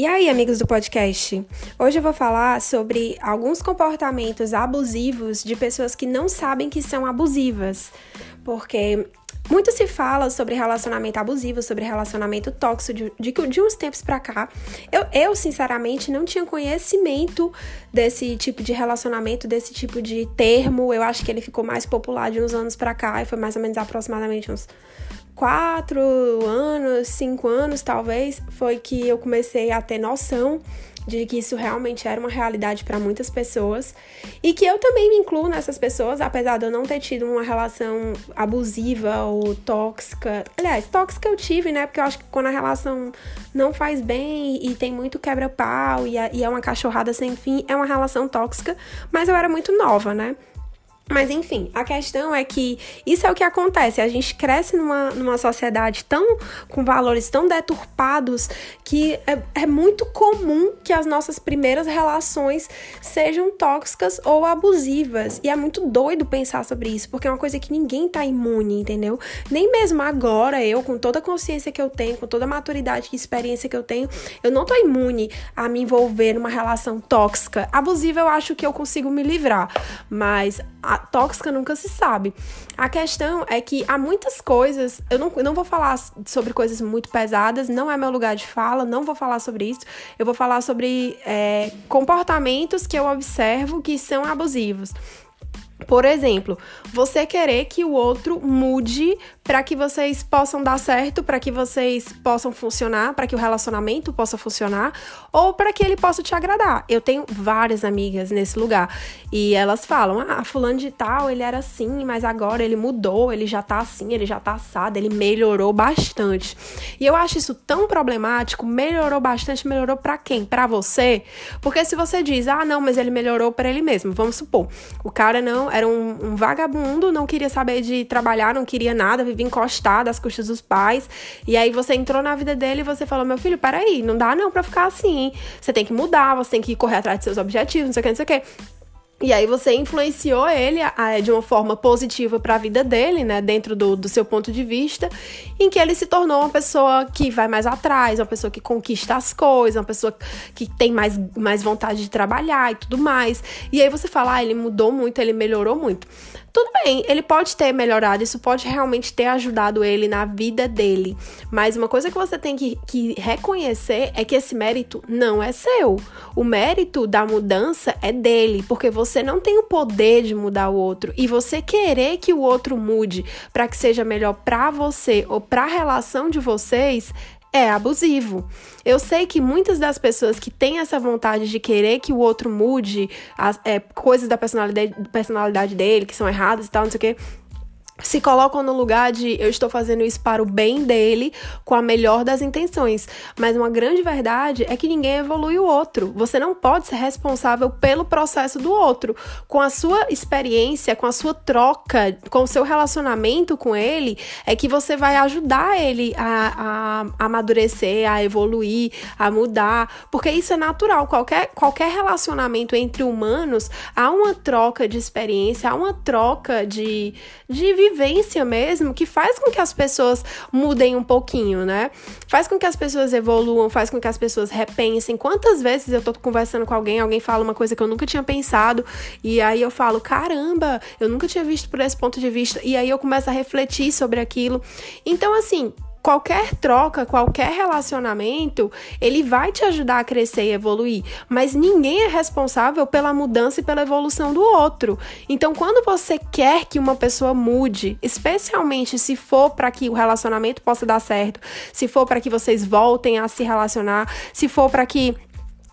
E aí, amigos do podcast? Hoje eu vou falar sobre alguns comportamentos abusivos de pessoas que não sabem que são abusivas. Porque muito se fala sobre relacionamento abusivo, sobre relacionamento tóxico de, de, de uns tempos pra cá. Eu, eu, sinceramente, não tinha conhecimento desse tipo de relacionamento, desse tipo de termo. Eu acho que ele ficou mais popular de uns anos pra cá, e foi mais ou menos aproximadamente uns quatro anos, cinco anos talvez, foi que eu comecei a ter noção de que isso realmente era uma realidade para muitas pessoas e que eu também me incluo nessas pessoas, apesar de eu não ter tido uma relação abusiva ou tóxica. Aliás, tóxica eu tive, né? Porque eu acho que quando a relação não faz bem e tem muito quebra-pau e, e é uma cachorrada sem fim, é uma relação tóxica, mas eu era muito nova, né? Mas enfim, a questão é que isso é o que acontece. A gente cresce numa, numa sociedade tão com valores tão deturpados que é, é muito comum que as nossas primeiras relações sejam tóxicas ou abusivas. E é muito doido pensar sobre isso, porque é uma coisa que ninguém tá imune, entendeu? Nem mesmo agora, eu, com toda a consciência que eu tenho, com toda a maturidade e experiência que eu tenho, eu não tô imune a me envolver numa relação tóxica. Abusiva eu acho que eu consigo me livrar, mas a tóxica nunca se sabe. A questão é que há muitas coisas, eu não, não vou falar sobre coisas muito pesadas, não é meu lugar de fala, não vou falar sobre isso. Eu vou falar sobre é, comportamentos que eu observo que são abusivos. Por exemplo, você querer que o outro mude para que vocês possam dar certo, para que vocês possam funcionar, para que o relacionamento possa funcionar, ou para que ele possa te agradar. Eu tenho várias amigas nesse lugar e elas falam: "Ah, fulano de tal, ele era assim, mas agora ele mudou, ele já tá assim, ele já tá assado, ele melhorou bastante". E eu acho isso tão problemático, melhorou bastante, melhorou para quem? Para você? Porque se você diz: "Ah, não, mas ele melhorou para ele mesmo". Vamos supor, o cara não era um, um vagabundo, não queria saber de trabalhar, não queria nada, vivia encostado às custas dos pais. E aí você entrou na vida dele e você falou: Meu filho, peraí, não dá não pra ficar assim. Você tem que mudar, você tem que correr atrás de seus objetivos, não sei o que, não sei o que. E aí você influenciou ele a, de uma forma positiva para a vida dele, né, dentro do, do seu ponto de vista, em que ele se tornou uma pessoa que vai mais atrás, uma pessoa que conquista as coisas, uma pessoa que tem mais, mais vontade de trabalhar e tudo mais. E aí você fala, ah, ele mudou muito, ele melhorou muito. Tudo bem, ele pode ter melhorado, isso pode realmente ter ajudado ele na vida dele. Mas uma coisa que você tem que, que reconhecer é que esse mérito não é seu. O mérito da mudança é dele, porque você não tem o poder de mudar o outro. E você querer que o outro mude para que seja melhor para você ou para a relação de vocês é abusivo. Eu sei que muitas das pessoas que têm essa vontade de querer que o outro mude as, é, coisas da personalidade, personalidade dele que são erradas e tal, não sei o quê, se colocam no lugar de eu estou fazendo isso para o bem dele, com a melhor das intenções. Mas uma grande verdade é que ninguém evolui o outro. Você não pode ser responsável pelo processo do outro. Com a sua experiência, com a sua troca, com o seu relacionamento com ele, é que você vai ajudar ele a, a, a amadurecer, a evoluir, a mudar. Porque isso é natural. Qualquer, qualquer relacionamento entre humanos, há uma troca de experiência, há uma troca de, de mesmo que faz com que as pessoas mudem um pouquinho, né? Faz com que as pessoas evoluam, faz com que as pessoas repensem. Quantas vezes eu tô conversando com alguém, alguém fala uma coisa que eu nunca tinha pensado, e aí eu falo, caramba, eu nunca tinha visto por esse ponto de vista, e aí eu começo a refletir sobre aquilo. Então, assim, qualquer troca, qualquer relacionamento, ele vai te ajudar a crescer e evoluir, mas ninguém é responsável pela mudança e pela evolução do outro. Então, quando você quer que uma pessoa mude, especialmente se for para que o relacionamento possa dar certo, se for para que vocês voltem a se relacionar, se for para que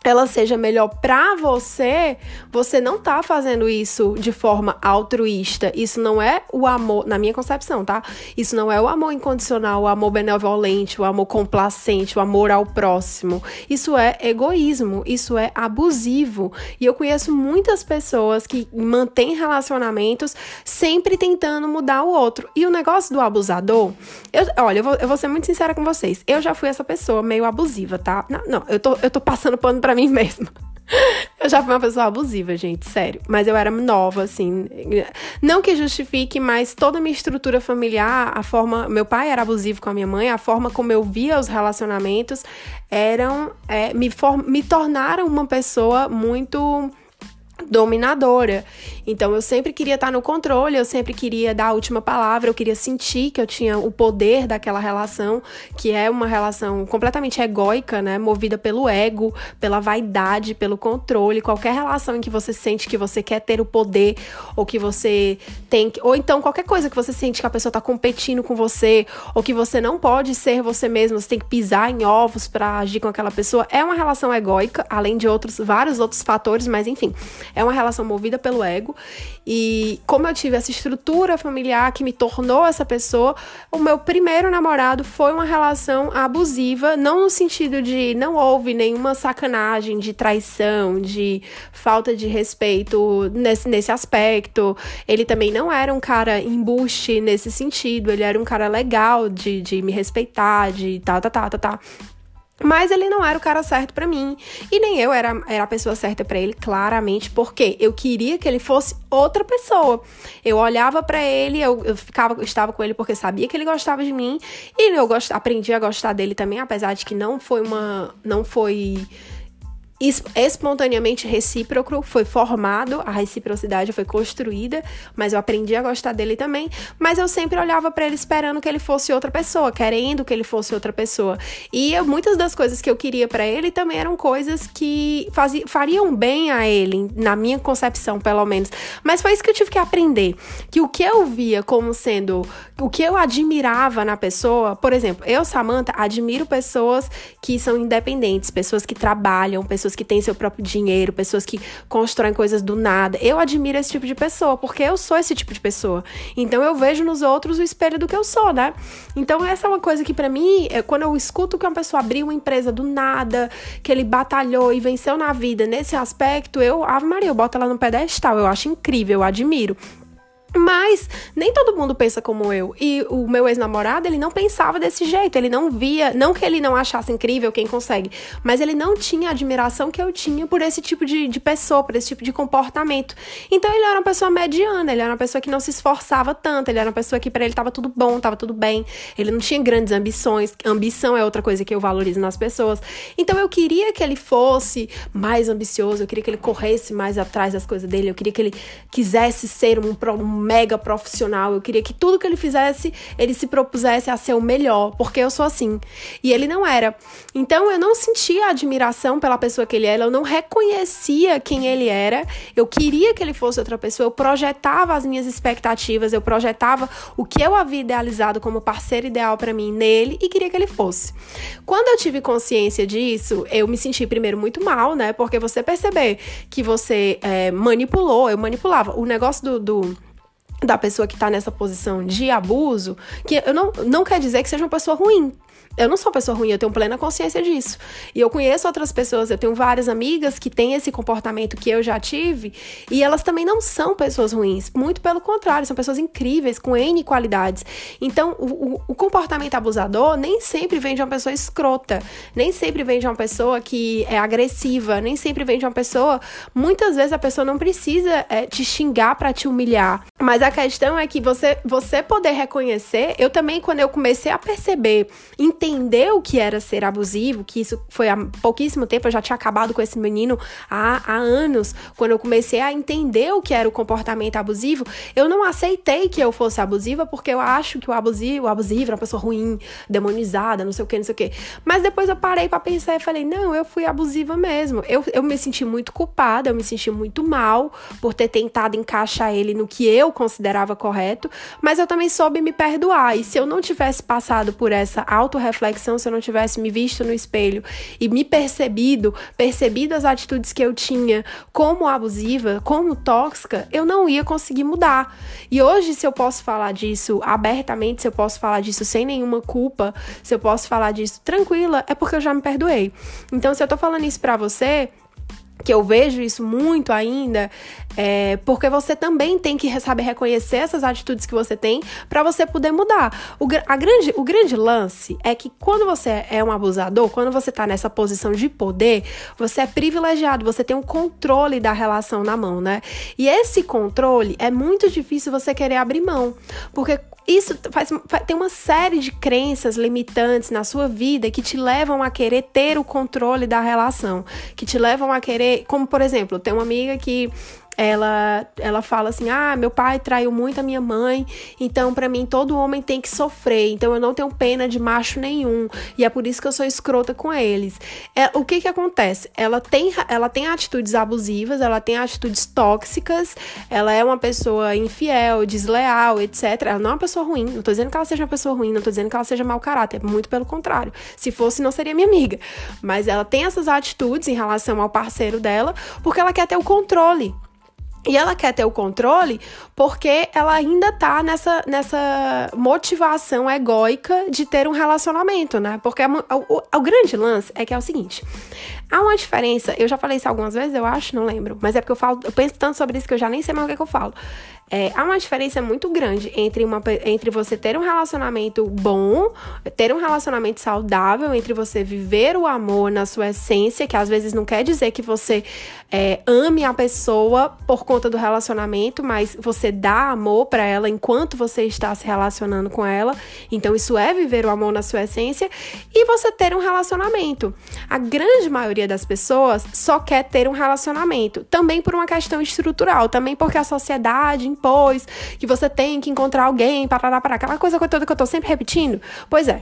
ela seja melhor para você, você não tá fazendo isso de forma altruísta. Isso não é o amor, na minha concepção, tá? Isso não é o amor incondicional, o amor benevolente, o amor complacente, o amor ao próximo. Isso é egoísmo, isso é abusivo. E eu conheço muitas pessoas que mantêm relacionamentos sempre tentando mudar o outro. E o negócio do abusador, eu, olha, eu vou, eu vou ser muito sincera com vocês. Eu já fui essa pessoa meio abusiva, tá? Não, não eu, tô, eu tô passando pano pra mim mesma. Eu já fui uma pessoa abusiva, gente, sério. Mas eu era nova, assim. Não que justifique, mas toda a minha estrutura familiar, a forma. Meu pai era abusivo com a minha mãe, a forma como eu via os relacionamentos eram. É, me, for, me tornaram uma pessoa muito dominadora. Então eu sempre queria estar no controle, eu sempre queria dar a última palavra, eu queria sentir que eu tinha o poder daquela relação, que é uma relação completamente egóica, né, movida pelo ego, pela vaidade, pelo controle. Qualquer relação em que você sente que você quer ter o poder ou que você tem ou então qualquer coisa que você sente que a pessoa está competindo com você ou que você não pode ser você mesmo, você tem que pisar em ovos para agir com aquela pessoa, é uma relação egóica, além de outros vários outros fatores, mas enfim, é uma relação movida pelo ego. E como eu tive essa estrutura familiar que me tornou essa pessoa, o meu primeiro namorado foi uma relação abusiva, não no sentido de não houve nenhuma sacanagem, de traição, de falta de respeito nesse, nesse aspecto. Ele também não era um cara embuste nesse sentido, ele era um cara legal de, de me respeitar, de tá, tá, tá, tá, tá. Mas ele não era o cara certo para mim. E nem eu era, era a pessoa certa para ele, claramente, porque eu queria que ele fosse outra pessoa. Eu olhava para ele, eu, eu ficava, estava com ele porque sabia que ele gostava de mim. E eu gost, aprendi a gostar dele também, apesar de que não foi uma. Não foi espontaneamente recíproco, foi formado, a reciprocidade foi construída, mas eu aprendi a gostar dele também. Mas eu sempre olhava para ele esperando que ele fosse outra pessoa, querendo que ele fosse outra pessoa. E eu, muitas das coisas que eu queria para ele também eram coisas que fazia, fariam bem a ele, na minha concepção, pelo menos. Mas foi isso que eu tive que aprender. Que o que eu via como sendo. O que eu admirava na pessoa, por exemplo, eu, Samantha, admiro pessoas que são independentes, pessoas que trabalham, pessoas pessoas que têm seu próprio dinheiro, pessoas que constroem coisas do nada. Eu admiro esse tipo de pessoa, porque eu sou esse tipo de pessoa. Então eu vejo nos outros o espelho do que eu sou, né? Então essa é uma coisa que para mim, é, quando eu escuto que uma pessoa abriu uma empresa do nada, que ele batalhou e venceu na vida nesse aspecto, eu, Ave Maria, eu boto ela no pedestal, eu acho incrível, eu admiro. Mas nem todo mundo pensa como eu. E o meu ex-namorado, ele não pensava desse jeito. Ele não via, não que ele não achasse incrível quem consegue, mas ele não tinha a admiração que eu tinha por esse tipo de, de pessoa, por esse tipo de comportamento. Então ele era uma pessoa mediana, ele era uma pessoa que não se esforçava tanto, ele era uma pessoa que para ele tava tudo bom, tava tudo bem. Ele não tinha grandes ambições. Ambição é outra coisa que eu valorizo nas pessoas. Então eu queria que ele fosse mais ambicioso, eu queria que ele corresse mais atrás das coisas dele, eu queria que ele quisesse ser um, um mega profissional. Eu queria que tudo que ele fizesse, ele se propusesse a ser o melhor, porque eu sou assim. E ele não era. Então eu não sentia admiração pela pessoa que ele era, eu não reconhecia quem ele era. Eu queria que ele fosse outra pessoa, eu projetava as minhas expectativas, eu projetava o que eu havia idealizado como parceiro ideal para mim nele e queria que ele fosse. Quando eu tive consciência disso, eu me senti primeiro muito mal, né? Porque você perceber que você é, manipulou, eu manipulava. O negócio do, do da pessoa que está nessa posição de abuso, que eu não, não quer dizer que seja uma pessoa ruim, eu não sou uma pessoa ruim, eu tenho plena consciência disso. E eu conheço outras pessoas, eu tenho várias amigas que têm esse comportamento que eu já tive, e elas também não são pessoas ruins. Muito pelo contrário, são pessoas incríveis, com N qualidades. Então, o, o, o comportamento abusador nem sempre vem de uma pessoa escrota, nem sempre vem de uma pessoa que é agressiva, nem sempre vem de uma pessoa. Muitas vezes a pessoa não precisa é, te xingar para te humilhar. Mas a questão é que você, você poder reconhecer, eu também, quando eu comecei a perceber, entender o que era ser abusivo, que isso foi há pouquíssimo tempo, eu já tinha acabado com esse menino há, há anos, quando eu comecei a entender o que era o comportamento abusivo, eu não aceitei que eu fosse abusiva, porque eu acho que o abusivo, o abusivo era uma pessoa ruim, demonizada, não sei o que, não sei o que. Mas depois eu parei para pensar e falei, não, eu fui abusiva mesmo. Eu, eu me senti muito culpada, eu me senti muito mal por ter tentado encaixar ele no que eu considerava correto, mas eu também soube me perdoar. E se eu não tivesse passado por essa autorreflexão, reflexão se eu não tivesse me visto no espelho e me percebido, percebido as atitudes que eu tinha como abusiva, como tóxica, eu não ia conseguir mudar. E hoje, se eu posso falar disso abertamente, se eu posso falar disso sem nenhuma culpa, se eu posso falar disso tranquila, é porque eu já me perdoei. Então, se eu tô falando isso pra você, que eu vejo isso muito ainda, É, porque você também tem que saber reconhecer essas atitudes que você tem para você poder mudar. O, a grande, o grande lance é que quando você é um abusador, quando você tá nessa posição de poder, você é privilegiado, você tem um controle da relação na mão, né? E esse controle é muito difícil você querer abrir mão, porque isso faz, tem uma série de crenças limitantes na sua vida que te levam a querer ter o controle da relação, que te levam a querer, como por exemplo, tem uma amiga que ela, ela fala assim: ah, meu pai traiu muito a minha mãe, então para mim todo homem tem que sofrer, então eu não tenho pena de macho nenhum, e é por isso que eu sou escrota com eles. É, o que que acontece? Ela tem, ela tem atitudes abusivas, ela tem atitudes tóxicas, ela é uma pessoa infiel, desleal, etc. Ela não é uma pessoa ruim, não tô dizendo que ela seja uma pessoa ruim, não tô dizendo que ela seja mau caráter, muito pelo contrário. Se fosse, não seria minha amiga. Mas ela tem essas atitudes em relação ao parceiro dela, porque ela quer ter o controle. E ela quer ter o controle porque ela ainda tá nessa, nessa motivação egóica de ter um relacionamento, né? Porque o, o, o, grande lance é que é o seguinte: há uma diferença, eu já falei isso algumas vezes, eu acho, não lembro, mas é porque eu falo, eu penso tanto sobre isso que eu já nem sei mais o que, é que eu falo. É, há uma diferença muito grande entre, uma, entre você ter um relacionamento bom, ter um relacionamento saudável, entre você viver o amor na sua essência, que às vezes não quer dizer que você é, ame a pessoa por conta do relacionamento, mas você dá amor para ela enquanto você está se relacionando com ela. Então, isso é viver o amor na sua essência e você ter um relacionamento. A grande maioria das pessoas só quer ter um relacionamento, também por uma questão estrutural, também porque a sociedade impôs, que você tem que encontrar alguém, para para aquela coisa toda que eu tô sempre repetindo. Pois é,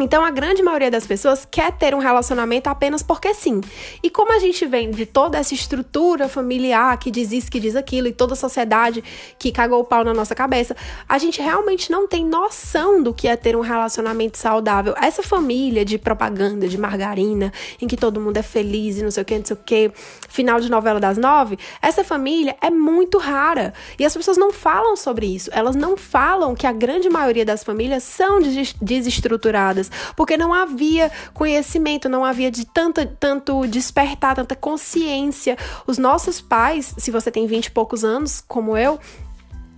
então, a grande maioria das pessoas quer ter um relacionamento apenas porque sim. E como a gente vem de toda essa estrutura familiar que diz isso, que diz aquilo, e toda a sociedade que cagou o pau na nossa cabeça, a gente realmente não tem noção do que é ter um relacionamento saudável. Essa família de propaganda, de margarina, em que todo mundo é feliz e não sei o que, não sei o que, final de novela das nove, essa família é muito rara. E as pessoas não falam sobre isso. Elas não falam que a grande maioria das famílias são desestruturadas porque não havia conhecimento, não havia de tanto, tanto despertar, tanta consciência. Os nossos pais, se você tem 20 e poucos anos, como eu,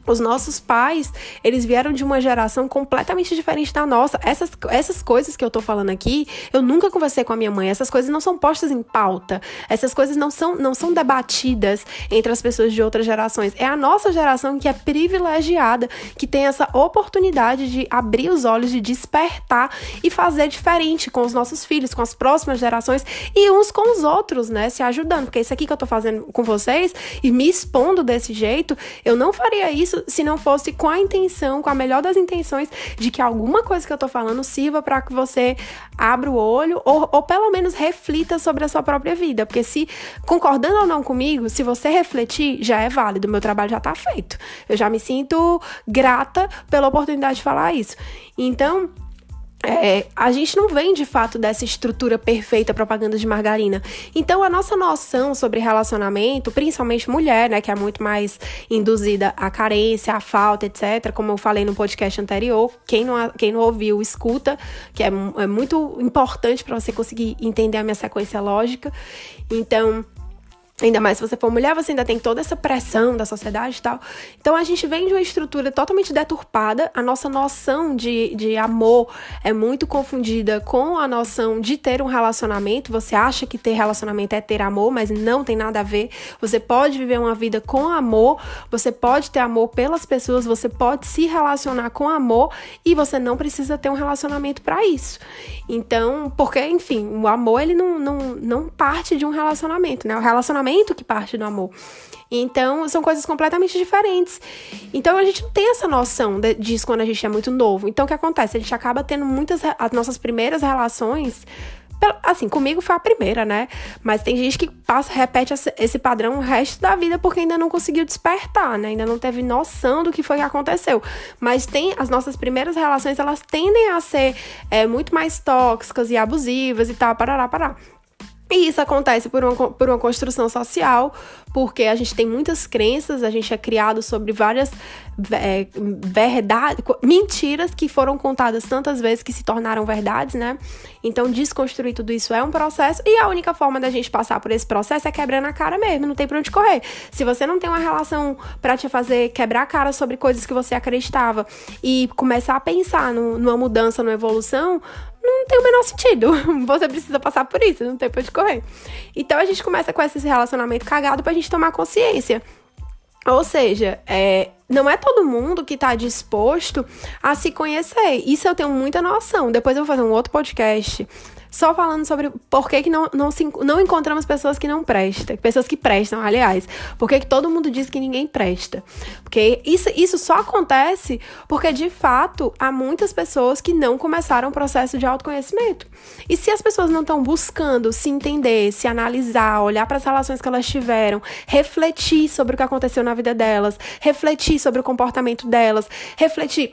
os nossos pais, eles vieram de uma geração completamente diferente da nossa. Essas, essas coisas que eu tô falando aqui, eu nunca conversei com a minha mãe. Essas coisas não são postas em pauta. Essas coisas não são, não são debatidas entre as pessoas de outras gerações. É a nossa geração que é privilegiada, que tem essa oportunidade de abrir os olhos, de despertar e fazer diferente com os nossos filhos, com as próximas gerações e uns com os outros, né? Se ajudando. Porque isso aqui que eu tô fazendo com vocês e me expondo desse jeito, eu não faria isso isso se não fosse com a intenção, com a melhor das intenções, de que alguma coisa que eu tô falando sirva para que você abra o olho ou, ou pelo menos reflita sobre a sua própria vida. Porque se, concordando ou não comigo, se você refletir, já é válido, meu trabalho já tá feito. Eu já me sinto grata pela oportunidade de falar isso. Então, é, a gente não vem de fato dessa estrutura perfeita propaganda de margarina. Então a nossa noção sobre relacionamento, principalmente mulher, né, que é muito mais induzida à carência, à falta, etc. Como eu falei no podcast anterior, quem não, quem não ouviu, escuta, que é, é muito importante para você conseguir entender a minha sequência lógica. Então Ainda mais se você for mulher, você ainda tem toda essa pressão da sociedade e tal. Então a gente vem de uma estrutura totalmente deturpada. A nossa noção de, de amor é muito confundida com a noção de ter um relacionamento. Você acha que ter relacionamento é ter amor, mas não tem nada a ver. Você pode viver uma vida com amor, você pode ter amor pelas pessoas, você pode se relacionar com amor e você não precisa ter um relacionamento para isso. Então, porque, enfim, o amor ele não, não, não parte de um relacionamento, né? O relacionamento que parte do amor. Então, são coisas completamente diferentes. Então, a gente não tem essa noção de, disso quando a gente é muito novo. Então, o que acontece? A gente acaba tendo muitas. As nossas primeiras relações Assim, comigo foi a primeira, né? Mas tem gente que passa, repete esse padrão o resto da vida porque ainda não conseguiu despertar, né? Ainda não teve noção do que foi que aconteceu. Mas tem as nossas primeiras relações, elas tendem a ser é, muito mais tóxicas e abusivas e tal, parará, parará. E isso acontece por uma, por uma construção social, porque a gente tem muitas crenças, a gente é criado sobre várias é, verdades, mentiras que foram contadas tantas vezes que se tornaram verdades, né? Então, desconstruir tudo isso é um processo, e a única forma da gente passar por esse processo é quebrando a cara mesmo, não tem pra onde correr. Se você não tem uma relação para te fazer quebrar a cara sobre coisas que você acreditava e começar a pensar no, numa mudança, numa evolução, não tem o menor sentido. Você precisa passar por isso, não tem pra onde correr. Então a gente começa com esse relacionamento cagado pra gente tomar consciência. Ou seja, é, não é todo mundo que tá disposto a se conhecer. Isso eu tenho muita noção. Depois eu vou fazer um outro podcast só falando sobre por que, que não, não, se, não encontramos pessoas que não prestam, pessoas que prestam, aliás. Por que, que todo mundo diz que ninguém presta? Porque isso, isso só acontece porque, de fato, há muitas pessoas que não começaram o processo de autoconhecimento. E se as pessoas não estão buscando se entender, se analisar, olhar para as relações que elas tiveram, refletir sobre o que aconteceu na vida delas, refletir sobre o comportamento delas, refletir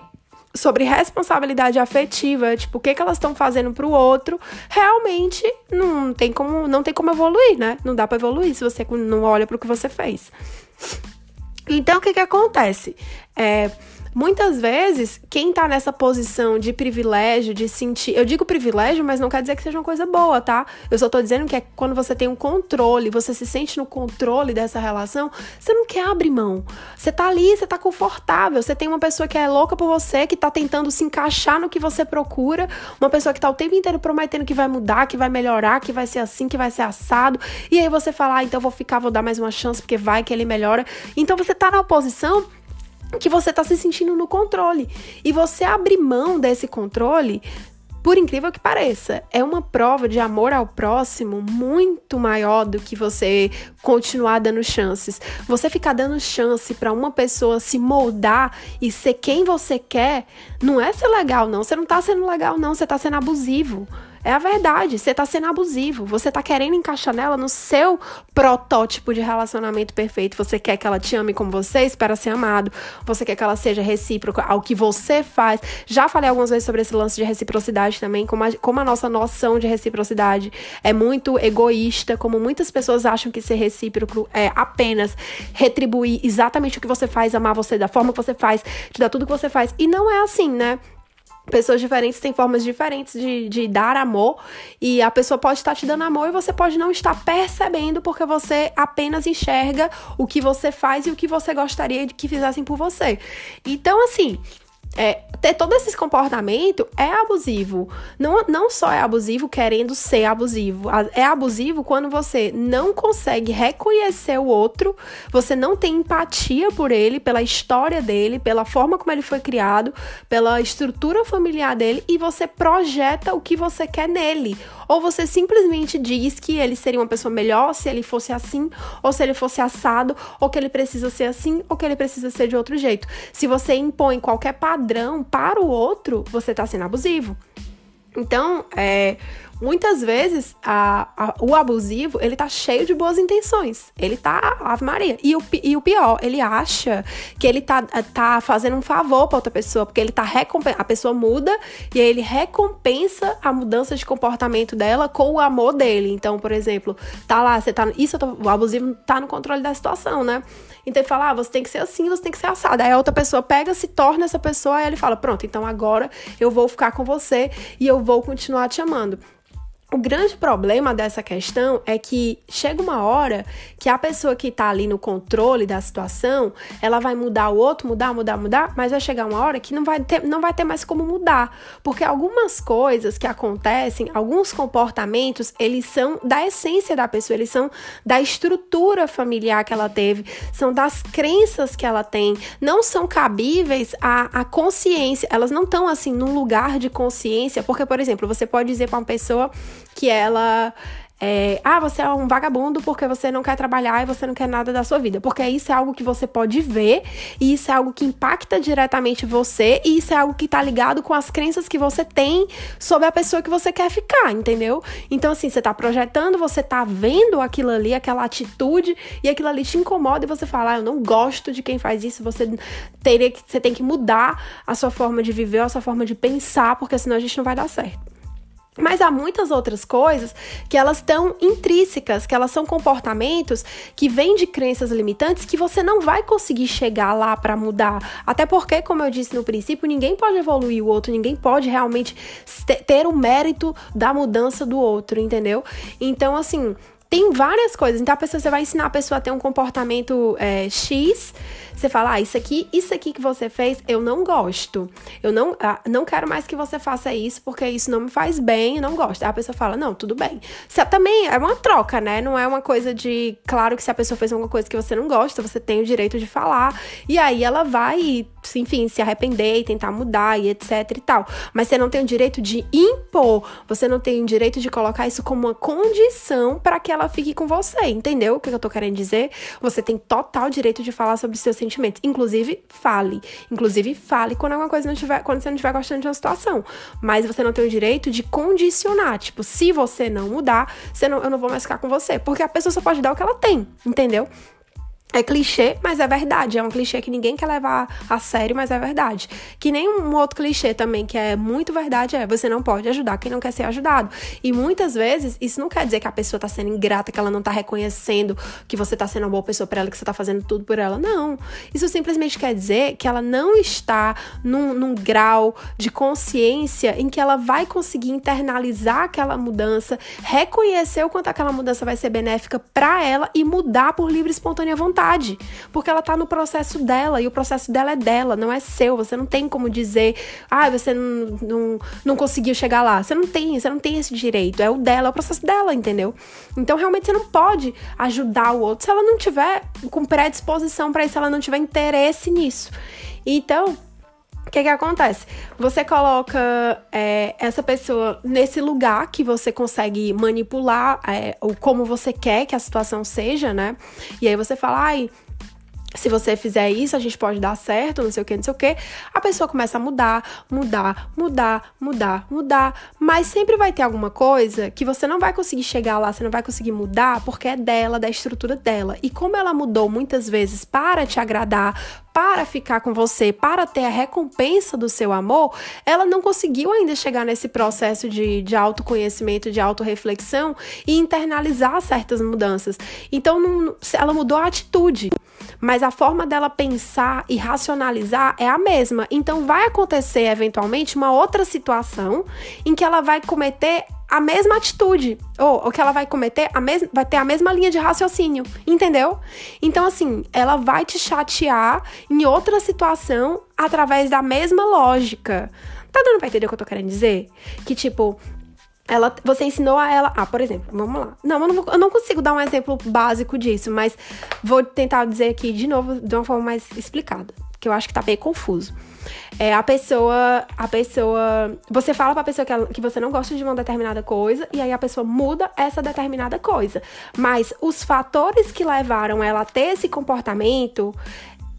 sobre responsabilidade afetiva, tipo, o que, que elas estão fazendo pro outro, realmente não tem como, não tem como evoluir, né? Não dá para evoluir se você não olha pro que você fez. Então, o que que acontece? É, Muitas vezes, quem tá nessa posição de privilégio, de sentir. Eu digo privilégio, mas não quer dizer que seja uma coisa boa, tá? Eu só tô dizendo que é quando você tem um controle, você se sente no controle dessa relação, você não quer abrir mão. Você tá ali, você tá confortável. Você tem uma pessoa que é louca por você, que tá tentando se encaixar no que você procura, uma pessoa que tá o tempo inteiro prometendo que vai mudar, que vai melhorar, que vai ser assim, que vai ser assado. E aí você fala, ah, então vou ficar, vou dar mais uma chance, porque vai que ele melhora. Então você tá na posição que você está se sentindo no controle. E você abrir mão desse controle, por incrível que pareça, é uma prova de amor ao próximo muito maior do que você continuar dando chances. Você ficar dando chance para uma pessoa se moldar e ser quem você quer, não é ser legal, não. Você não tá sendo legal, não. Você tá sendo abusivo. É a verdade, você tá sendo abusivo, você tá querendo encaixar nela no seu protótipo de relacionamento perfeito. Você quer que ela te ame como você espera ser amado, você quer que ela seja recíproca ao que você faz. Já falei algumas vezes sobre esse lance de reciprocidade também, como a, como a nossa noção de reciprocidade é muito egoísta, como muitas pessoas acham que ser recíproco é apenas retribuir exatamente o que você faz, amar você da forma que você faz, te dar tudo que você faz. E não é assim, né? Pessoas diferentes têm formas diferentes de, de dar amor e a pessoa pode estar te dando amor e você pode não estar percebendo porque você apenas enxerga o que você faz e o que você gostaria de que fizessem por você. Então, assim, é, ter todo esse comportamento é abusivo. Não, não só é abusivo querendo ser abusivo, é abusivo quando você não consegue reconhecer o outro, você não tem empatia por ele, pela história dele, pela forma como ele foi criado, pela estrutura familiar dele e você projeta o que você quer nele. Ou você simplesmente diz que ele seria uma pessoa melhor se ele fosse assim, ou se ele fosse assado, ou que ele precisa ser assim, ou que ele precisa ser de outro jeito. Se você impõe qualquer padrão para o outro, você está sendo abusivo. Então, é, muitas vezes a, a, o abusivo ele tá cheio de boas intenções. Ele tá Ave Maria. E o, e o pior, ele acha que ele tá, tá fazendo um favor pra outra pessoa, porque ele tá. A pessoa muda e aí ele recompensa a mudança de comportamento dela com o amor dele. Então, por exemplo, tá lá, você tá. Isso tô, o abusivo tá no controle da situação, né? Então ele fala: ah, você tem que ser assim, você tem que ser assado. Aí a outra pessoa pega, se torna essa pessoa, e ele fala: pronto, então agora eu vou ficar com você e eu vou continuar te amando. O grande problema dessa questão é que chega uma hora que a pessoa que está ali no controle da situação, ela vai mudar o outro, mudar, mudar, mudar, mas vai chegar uma hora que não vai ter, não vai ter mais como mudar, porque algumas coisas que acontecem, alguns comportamentos, eles são da essência da pessoa, eles são da estrutura familiar que ela teve, são das crenças que ela tem, não são cabíveis à, à consciência, elas não estão assim num lugar de consciência, porque por exemplo, você pode dizer para uma pessoa que ela é, ah, você é um vagabundo porque você não quer trabalhar e você não quer nada da sua vida. Porque isso é algo que você pode ver, e isso é algo que impacta diretamente você, e isso é algo que tá ligado com as crenças que você tem sobre a pessoa que você quer ficar, entendeu? Então, assim, você tá projetando, você tá vendo aquilo ali, aquela atitude, e aquilo ali te incomoda, e você fala, ah, eu não gosto de quem faz isso, você teria que, você tem que mudar a sua forma de viver, a sua forma de pensar, porque senão a gente não vai dar certo. Mas há muitas outras coisas que elas estão intrínsecas, que elas são comportamentos que vêm de crenças limitantes que você não vai conseguir chegar lá para mudar. Até porque, como eu disse no princípio, ninguém pode evoluir o outro, ninguém pode realmente ter o mérito da mudança do outro, entendeu? Então, assim, tem várias coisas. Então, a pessoa, você vai ensinar a pessoa a ter um comportamento é, X você fala, ah, isso aqui, isso aqui que você fez, eu não gosto. Eu não, ah, não quero mais que você faça isso, porque isso não me faz bem, eu não gosto. Aí a pessoa fala, não, tudo bem. Você também é uma troca, né? Não é uma coisa de. Claro que se a pessoa fez alguma coisa que você não gosta, você tem o direito de falar. E aí ela vai, enfim, se arrepender e tentar mudar e etc e tal. Mas você não tem o direito de impor. Você não tem o direito de colocar isso como uma condição para que ela fique com você. Entendeu o que eu tô querendo dizer? Você tem total direito de falar sobre seus sentimentos sentimentos. Inclusive, fale. Inclusive, fale quando alguma coisa não tiver, quando você não estiver gostando de uma situação. Mas você não tem o direito de condicionar. Tipo, se você não mudar, você não, eu não vou mais ficar com você. Porque a pessoa só pode dar o que ela tem, entendeu? É clichê, mas é verdade. É um clichê que ninguém quer levar a sério, mas é verdade. Que nem um outro clichê também, que é muito verdade, é você não pode ajudar quem não quer ser ajudado. E muitas vezes, isso não quer dizer que a pessoa tá sendo ingrata, que ela não tá reconhecendo que você tá sendo uma boa pessoa para ela, que você tá fazendo tudo por ela. Não. Isso simplesmente quer dizer que ela não está num, num grau de consciência em que ela vai conseguir internalizar aquela mudança, reconhecer o quanto aquela mudança vai ser benéfica para ela e mudar por livre e espontânea vontade vontade, porque ela tá no processo dela e o processo dela é dela, não é seu. Você não tem como dizer, ah, você não, não, não conseguiu chegar lá. Você não tem, você não tem esse direito. É o dela, é o processo dela, entendeu? Então realmente você não pode ajudar o outro se ela não tiver com predisposição para isso, se ela não tiver interesse nisso. Então, o que, que acontece? Você coloca é, essa pessoa nesse lugar que você consegue manipular é, ou como você quer que a situação seja, né? E aí você fala, ai, se você fizer isso, a gente pode dar certo, não sei o que, não sei o que. A pessoa começa a mudar, mudar, mudar, mudar, mudar. Mas sempre vai ter alguma coisa que você não vai conseguir chegar lá, você não vai conseguir mudar, porque é dela, da estrutura dela. E como ela mudou muitas vezes para te agradar, para ficar com você, para ter a recompensa do seu amor, ela não conseguiu ainda chegar nesse processo de, de autoconhecimento, de autorreflexão e internalizar certas mudanças. Então, não, ela mudou a atitude mas a forma dela pensar e racionalizar é a mesma. Então vai acontecer eventualmente uma outra situação em que ela vai cometer a mesma atitude, ou o que ela vai cometer, a mes vai ter a mesma linha de raciocínio, entendeu? Então, assim, ela vai te chatear em outra situação através da mesma lógica. Tá dando pra entender o que eu tô querendo dizer? Que, tipo, ela, você ensinou a ela. Ah, por exemplo, vamos lá. Não, eu não, eu não consigo dar um exemplo básico disso, mas vou tentar dizer aqui de novo de uma forma mais explicada, que eu acho que tá meio confuso. É, a pessoa, a pessoa, você fala pra pessoa que, ela, que você não gosta de uma determinada coisa e aí a pessoa muda essa determinada coisa. Mas os fatores que levaram ela a ter esse comportamento,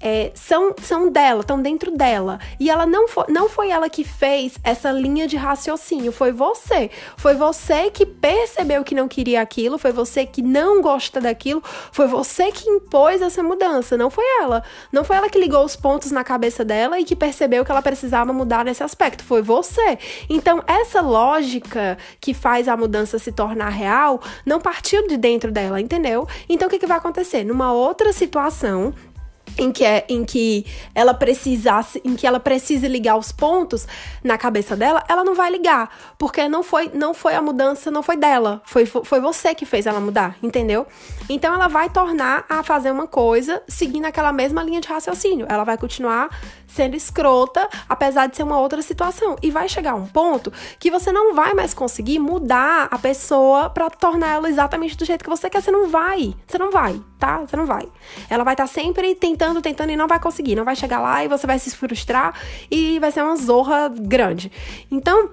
é, são, são dela, estão dentro dela. E ela não foi, não foi ela que fez essa linha de raciocínio, foi você. Foi você que percebeu que não queria aquilo, foi você que não gosta daquilo, foi você que impôs essa mudança, não foi ela. Não foi ela que ligou os pontos na cabeça dela e que percebeu que ela precisava mudar nesse aspecto, foi você. Então, essa lógica que faz a mudança se tornar real não partiu de dentro dela, entendeu? Então, o que, que vai acontecer? Numa outra situação, em que, é, em que ela precisasse, em que ela precise ligar os pontos na cabeça dela, ela não vai ligar, porque não foi, não foi a mudança, não foi dela, foi, foi você que fez ela mudar, entendeu? Então ela vai tornar a fazer uma coisa seguindo aquela mesma linha de raciocínio. Ela vai continuar sendo escrota, apesar de ser uma outra situação. E vai chegar um ponto que você não vai mais conseguir mudar a pessoa para tornar ela exatamente do jeito que você quer. Você não vai. Você não vai, tá? Você não vai. Ela vai estar tá sempre tentando, tentando e não vai conseguir. Não vai chegar lá e você vai se frustrar e vai ser uma zorra grande. Então,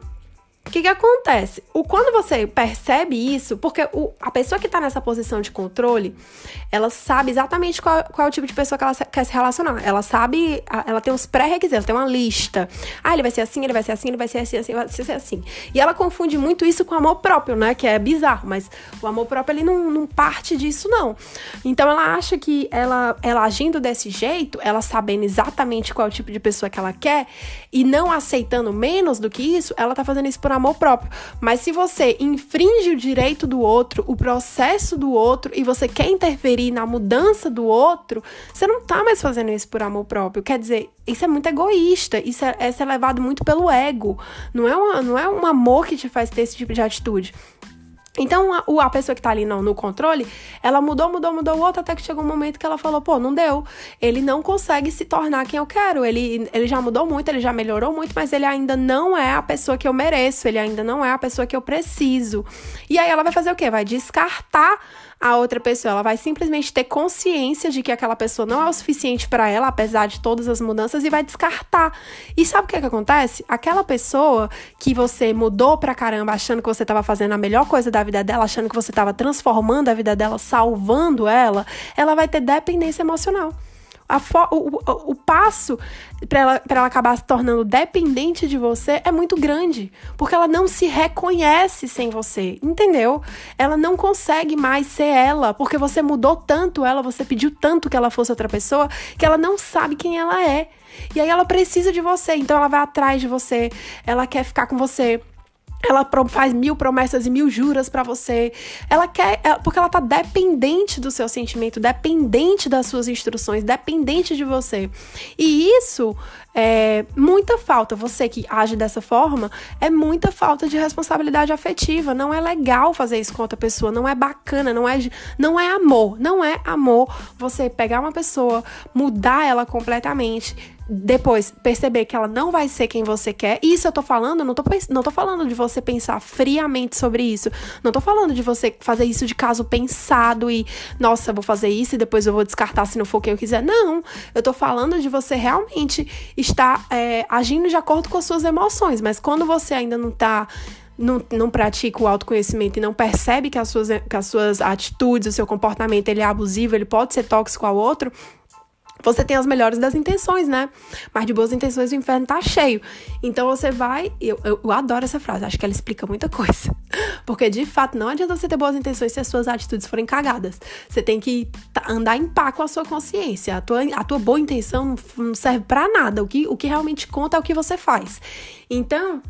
o que, que acontece? O, quando você percebe isso, porque o, a pessoa que está nessa posição de controle, ela sabe exatamente qual, qual é o tipo de pessoa que ela quer se relacionar. Ela sabe, ela tem os pré-requisitos, ela tem uma lista. Ah, ele vai ser assim, ele vai ser assim, ele vai ser assim, assim, vai ser assim. E ela confunde muito isso com amor próprio, né? Que é bizarro, mas o amor próprio, ele não, não parte disso, não. Então, ela acha que ela, ela agindo desse jeito, ela sabendo exatamente qual é o tipo de pessoa que ela quer, e não aceitando menos do que isso, ela tá fazendo isso por amor próprio. Mas se você infringe o direito do outro, o processo do outro e você quer interferir na mudança do outro, você não tá mais fazendo isso por amor próprio. Quer dizer, isso é muito egoísta, isso é, é levado muito pelo ego. Não é, uma, não é um amor que te faz ter esse tipo de atitude. Então, a, a pessoa que tá ali no, no controle, ela mudou, mudou, mudou o outro, até que chegou um momento que ela falou, pô, não deu. Ele não consegue se tornar quem eu quero. Ele, ele já mudou muito, ele já melhorou muito, mas ele ainda não é a pessoa que eu mereço, ele ainda não é a pessoa que eu preciso. E aí ela vai fazer o quê? Vai descartar a outra pessoa. Ela vai simplesmente ter consciência de que aquela pessoa não é o suficiente para ela, apesar de todas as mudanças, e vai descartar. E sabe o que, é que acontece? Aquela pessoa que você mudou pra caramba, achando que você estava fazendo a melhor coisa da vida dela, achando que você estava transformando a vida dela, salvando ela, ela vai ter dependência emocional o, o, o, passo para ela, ela acabar se tornando dependente de você é muito grande. Porque ela não se reconhece sem você, entendeu? Ela não consegue mais ser ela, porque você mudou tanto ela, você pediu tanto que ela fosse outra pessoa, que ela não sabe quem ela é. E aí ela precisa de você, então ela vai atrás de você, ela quer ficar com você ela faz mil promessas e mil juras para você. Ela quer, porque ela tá dependente do seu sentimento, dependente das suas instruções, dependente de você. E isso é muita falta. Você que age dessa forma, é muita falta de responsabilidade afetiva. Não é legal fazer isso com outra pessoa, não é bacana, não é, não é amor. Não é amor você pegar uma pessoa, mudar ela completamente depois perceber que ela não vai ser quem você quer. Isso eu tô falando, não tô, não tô falando de você pensar friamente sobre isso. Não tô falando de você fazer isso de caso pensado e, nossa, vou fazer isso e depois eu vou descartar se não for quem eu quiser. Não. Eu tô falando de você realmente estar é, agindo de acordo com as suas emoções. Mas quando você ainda não tá não, não pratica o autoconhecimento e não percebe que as, suas, que as suas atitudes, o seu comportamento ele é abusivo, ele pode ser tóxico ao outro, você tem as melhores das intenções, né? Mas de boas intenções o inferno tá cheio. Então você vai. Eu, eu, eu, adoro essa frase, acho que ela explica muita coisa. Porque de fato não adianta você ter boas intenções se as suas atitudes forem cagadas. Você tem que andar em paz com a sua consciência. A tua, a tua boa intenção não serve para nada. O que, o que realmente conta é o que você faz. Então,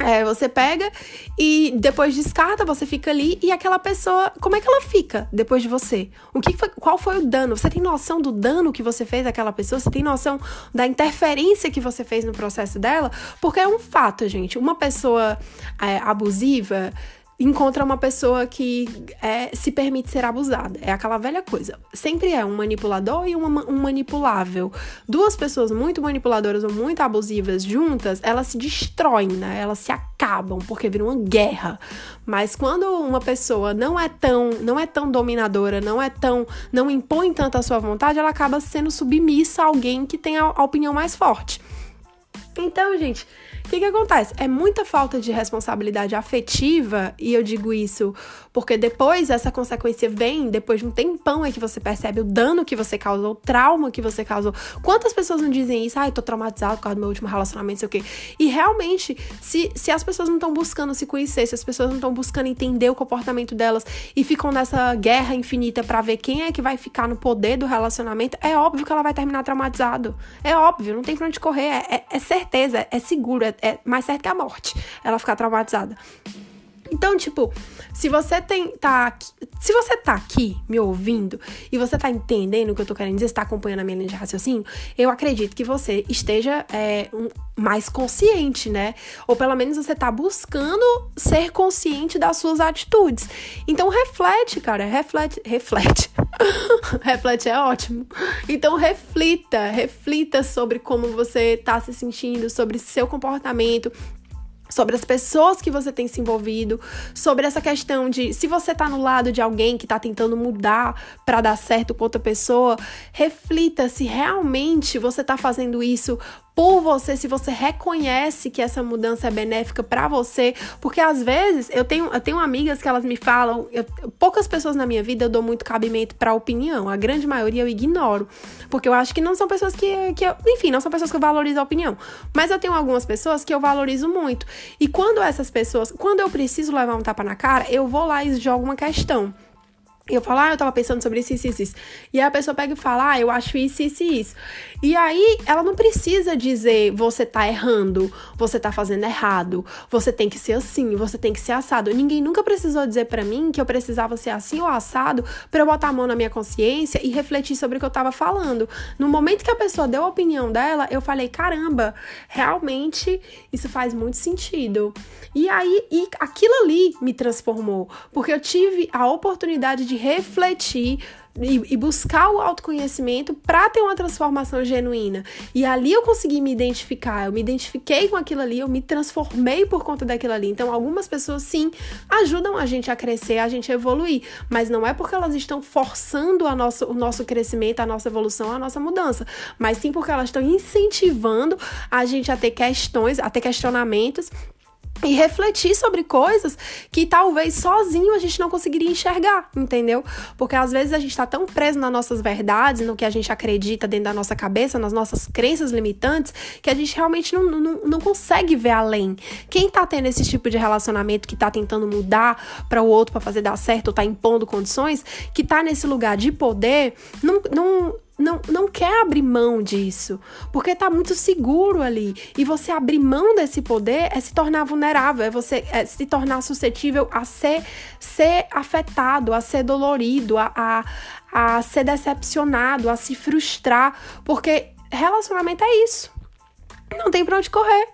é, você pega e depois descarta, você fica ali e aquela pessoa, como é que ela fica depois de você? O que foi, qual foi o dano? Você tem noção do dano que você fez àquela pessoa? Você tem noção da interferência que você fez no processo dela? Porque é um fato, gente. Uma pessoa é, abusiva, encontra uma pessoa que é, se permite ser abusada. É aquela velha coisa. Sempre é um manipulador e uma, um manipulável. Duas pessoas muito manipuladoras ou muito abusivas juntas, elas se destroem, né? Elas se acabam porque viram uma guerra. Mas quando uma pessoa não é tão, não é tão dominadora, não é tão, não impõe tanto a sua vontade, ela acaba sendo submissa a alguém que tem a, a opinião mais forte. Então, gente, o que, que acontece? É muita falta de responsabilidade afetiva, e eu digo isso porque depois essa consequência vem, depois de um tempão é que você percebe o dano que você causou, o trauma que você causou. Quantas pessoas não dizem isso? Ai, ah, tô traumatizado por causa do meu último relacionamento, sei o quê. E realmente, se, se as pessoas não estão buscando se conhecer, se as pessoas não estão buscando entender o comportamento delas e ficam nessa guerra infinita para ver quem é que vai ficar no poder do relacionamento, é óbvio que ela vai terminar traumatizado. É óbvio, não tem pra onde correr, é, é, é certeza, é seguro, é, é mais certo que a morte ela ficar traumatizada. Então, tipo, se você tem, tá aqui, se você tá aqui me ouvindo e você tá entendendo o que eu tô querendo dizer, está acompanhando a minha linha de raciocínio, eu acredito que você esteja é, um, mais consciente, né? Ou pelo menos você tá buscando ser consciente das suas atitudes. Então reflete, cara, reflete, reflete. reflete é ótimo. Então reflita, reflita sobre como você tá se sentindo, sobre seu comportamento, sobre as pessoas que você tem se envolvido, sobre essa questão de se você tá no lado de alguém que tá tentando mudar para dar certo com outra pessoa, reflita se realmente você tá fazendo isso por você, se você reconhece que essa mudança é benéfica para você, porque às vezes eu tenho, eu tenho amigas que elas me falam, eu, poucas pessoas na minha vida eu dou muito cabimento para opinião, a grande maioria eu ignoro, porque eu acho que não são pessoas que, que eu, enfim, não são pessoas que eu valorizo a opinião, mas eu tenho algumas pessoas que eu valorizo muito. E quando essas pessoas, quando eu preciso levar um tapa na cara, eu vou lá e jogo uma questão. Eu falo, ah, eu tava pensando sobre isso, isso, isso. E aí a pessoa pega e fala, ah, eu acho isso, isso e isso. E aí ela não precisa dizer, você tá errando, você tá fazendo errado, você tem que ser assim, você tem que ser assado. Ninguém nunca precisou dizer para mim que eu precisava ser assim ou assado para eu botar a mão na minha consciência e refletir sobre o que eu tava falando. No momento que a pessoa deu a opinião dela, eu falei, caramba, realmente isso faz muito sentido. E aí, e aquilo ali me transformou, porque eu tive a oportunidade de refletir e, buscar o autoconhecimento para ter uma transformação genuína. E ali eu consegui me identificar, eu me identifiquei com aquilo ali, eu me transformei por conta daquilo ali. Então, algumas pessoas sim ajudam a gente a crescer, a gente a evoluir, mas não é porque elas estão forçando a o nosso crescimento, a nossa evolução, a nossa mudança, mas sim porque elas estão incentivando a gente a ter questões, a ter questionamentos e refletir sobre coisas que talvez sozinho a gente não conseguiria enxergar, entendeu? Porque às vezes a gente tá tão preso nas nossas verdades, no que a gente acredita dentro da nossa cabeça, nas nossas crenças limitantes, que a gente realmente não, não, não consegue ver além. Quem tá tendo esse tipo de relacionamento, que tá tentando mudar para o outro para fazer dar certo, ou tá impondo condições, que tá nesse lugar de poder, não, não não, não quer abrir mão disso, porque tá muito seguro ali. E você abrir mão desse poder é se tornar vulnerável, é você é se tornar suscetível a ser, ser afetado, a ser dolorido, a, a, a ser decepcionado, a se frustrar, porque relacionamento é isso. Não tem pra onde correr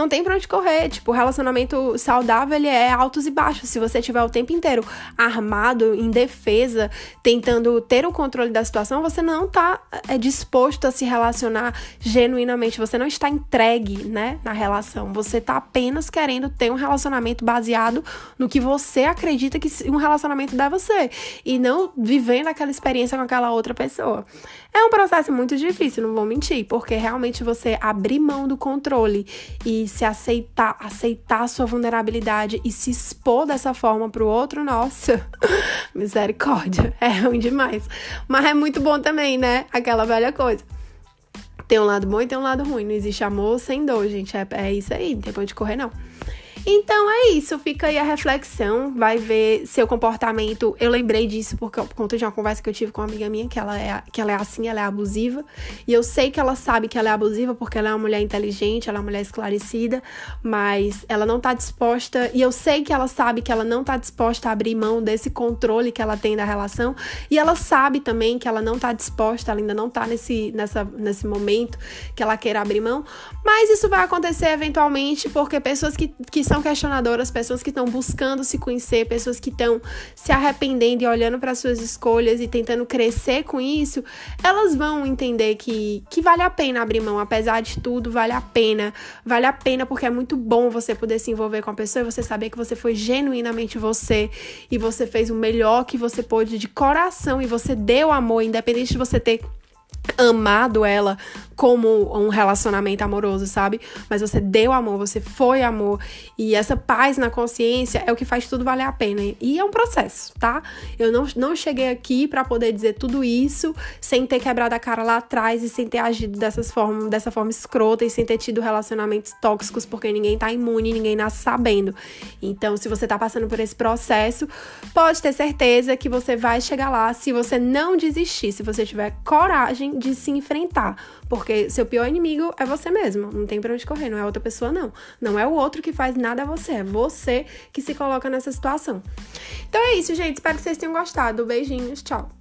não tem pra onde correr. Tipo, relacionamento saudável, ele é altos e baixos. Se você tiver o tempo inteiro armado, em defesa, tentando ter o controle da situação, você não tá é, disposto a se relacionar genuinamente. Você não está entregue, né, na relação. Você tá apenas querendo ter um relacionamento baseado no que você acredita que um relacionamento deve ser. E não vivendo aquela experiência com aquela outra pessoa. É um processo muito difícil, não vou mentir, porque realmente você abrir mão do controle e se aceitar, aceitar a sua vulnerabilidade e se expor dessa forma pro outro, nossa, misericórdia, é ruim demais. Mas é muito bom também, né? Aquela velha coisa. Tem um lado bom e tem um lado ruim. Não existe amor sem dor, gente. É, é isso aí, não tem pra onde correr, não. Então é isso, fica aí a reflexão, vai ver seu comportamento. Eu lembrei disso porque, por conta de uma conversa que eu tive com uma amiga minha, que ela, é, que ela é assim, ela é abusiva. E eu sei que ela sabe que ela é abusiva porque ela é uma mulher inteligente, ela é uma mulher esclarecida, mas ela não tá disposta. E eu sei que ela sabe que ela não tá disposta a abrir mão desse controle que ela tem da relação. E ela sabe também que ela não tá disposta, ela ainda não tá nesse, nessa, nesse momento que ela queira abrir mão. Mas isso vai acontecer eventualmente porque pessoas que, que são questionadoras, pessoas que estão buscando se conhecer, pessoas que estão se arrependendo e olhando para suas escolhas e tentando crescer com isso, elas vão entender que, que vale a pena abrir mão, apesar de tudo, vale a pena. Vale a pena porque é muito bom você poder se envolver com a pessoa e você saber que você foi genuinamente você e você fez o melhor que você pôde de coração e você deu amor, independente de você ter amado ela como um relacionamento amoroso, sabe? Mas você deu amor, você foi amor. E essa paz na consciência é o que faz tudo valer a pena. E é um processo, tá? Eu não, não cheguei aqui para poder dizer tudo isso sem ter quebrado a cara lá atrás e sem ter agido dessas forma, dessa forma escrota e sem ter tido relacionamentos tóxicos, porque ninguém tá imune, ninguém nasce sabendo. Então, se você tá passando por esse processo, pode ter certeza que você vai chegar lá se você não desistir, se você tiver coragem de se enfrentar. Porque seu pior inimigo é você mesmo. Não tem pra onde correr, não é outra pessoa, não. Não é o outro que faz nada a você, é você que se coloca nessa situação. Então é isso, gente. Espero que vocês tenham gostado. Beijinhos, tchau.